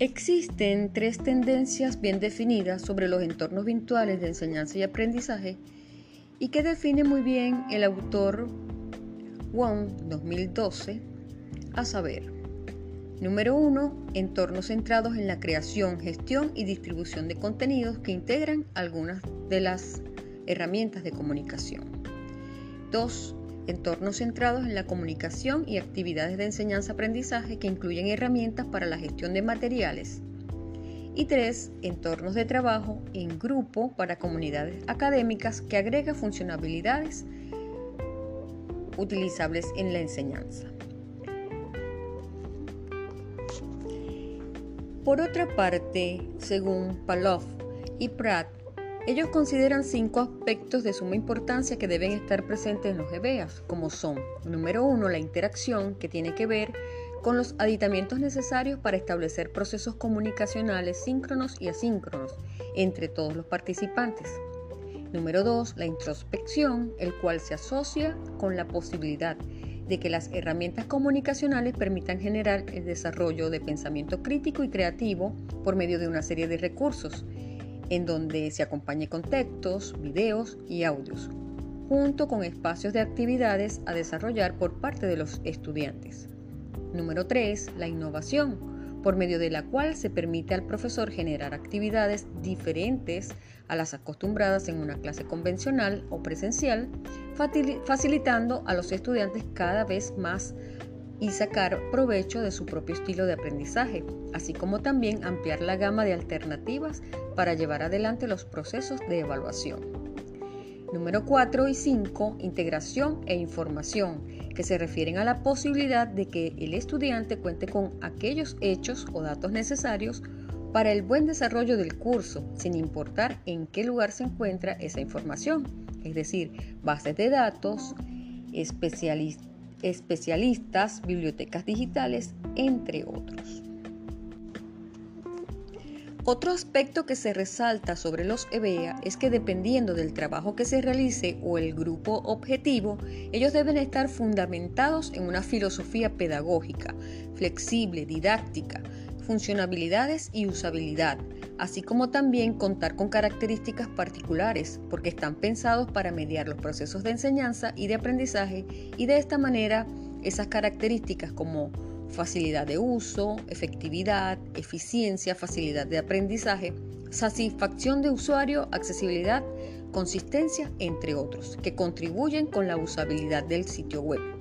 Existen tres tendencias bien definidas sobre los entornos virtuales de enseñanza y aprendizaje y que define muy bien el autor Wong 2012, a saber, número uno, entornos centrados en la creación, gestión y distribución de contenidos que integran algunas de las herramientas de comunicación. 2 entornos centrados en la comunicación y actividades de enseñanza-aprendizaje que incluyen herramientas para la gestión de materiales. Y tres, entornos de trabajo en grupo para comunidades académicas que agrega funcionalidades utilizables en la enseñanza. Por otra parte, según Pavlov y Pratt, ellos consideran cinco aspectos de suma importancia que deben estar presentes en los EBEAs, como son, número uno, la interacción, que tiene que ver con los aditamientos necesarios para establecer procesos comunicacionales síncronos y asíncronos entre todos los participantes. Número dos, la introspección, el cual se asocia con la posibilidad de que las herramientas comunicacionales permitan generar el desarrollo de pensamiento crítico y creativo por medio de una serie de recursos en donde se acompañe con textos, videos y audios, junto con espacios de actividades a desarrollar por parte de los estudiantes. Número 3. La innovación, por medio de la cual se permite al profesor generar actividades diferentes a las acostumbradas en una clase convencional o presencial, facilitando a los estudiantes cada vez más y sacar provecho de su propio estilo de aprendizaje, así como también ampliar la gama de alternativas para llevar adelante los procesos de evaluación. Número 4 y 5, integración e información, que se refieren a la posibilidad de que el estudiante cuente con aquellos hechos o datos necesarios para el buen desarrollo del curso, sin importar en qué lugar se encuentra esa información, es decir, bases de datos, especialistas especialistas, bibliotecas digitales, entre otros. Otro aspecto que se resalta sobre los EBEA es que dependiendo del trabajo que se realice o el grupo objetivo, ellos deben estar fundamentados en una filosofía pedagógica, flexible, didáctica, funcionalidades y usabilidad, así como también contar con características particulares, porque están pensados para mediar los procesos de enseñanza y de aprendizaje y de esta manera esas características como facilidad de uso, efectividad, eficiencia, facilidad de aprendizaje, satisfacción de usuario, accesibilidad, consistencia, entre otros, que contribuyen con la usabilidad del sitio web.